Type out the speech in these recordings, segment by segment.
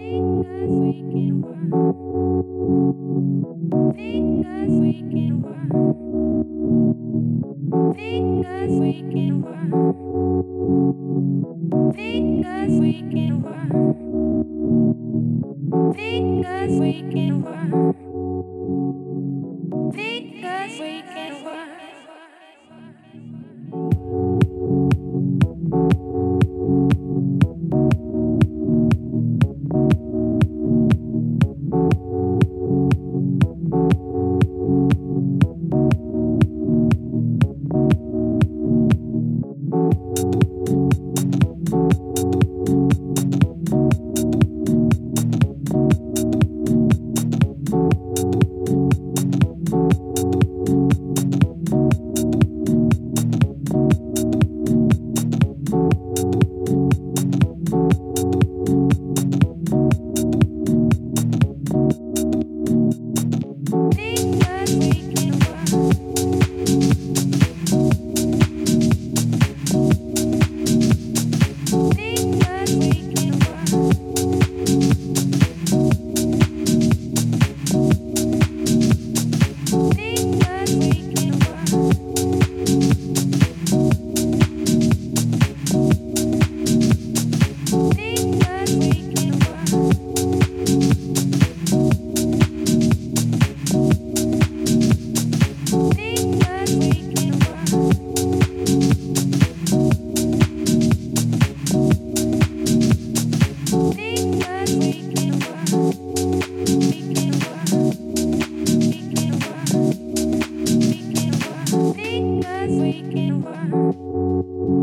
Think as we can work.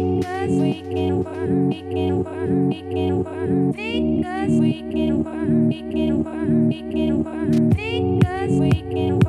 Because we can work, we can work, we can work. Because we can work, we can work, we can work. Because we can work.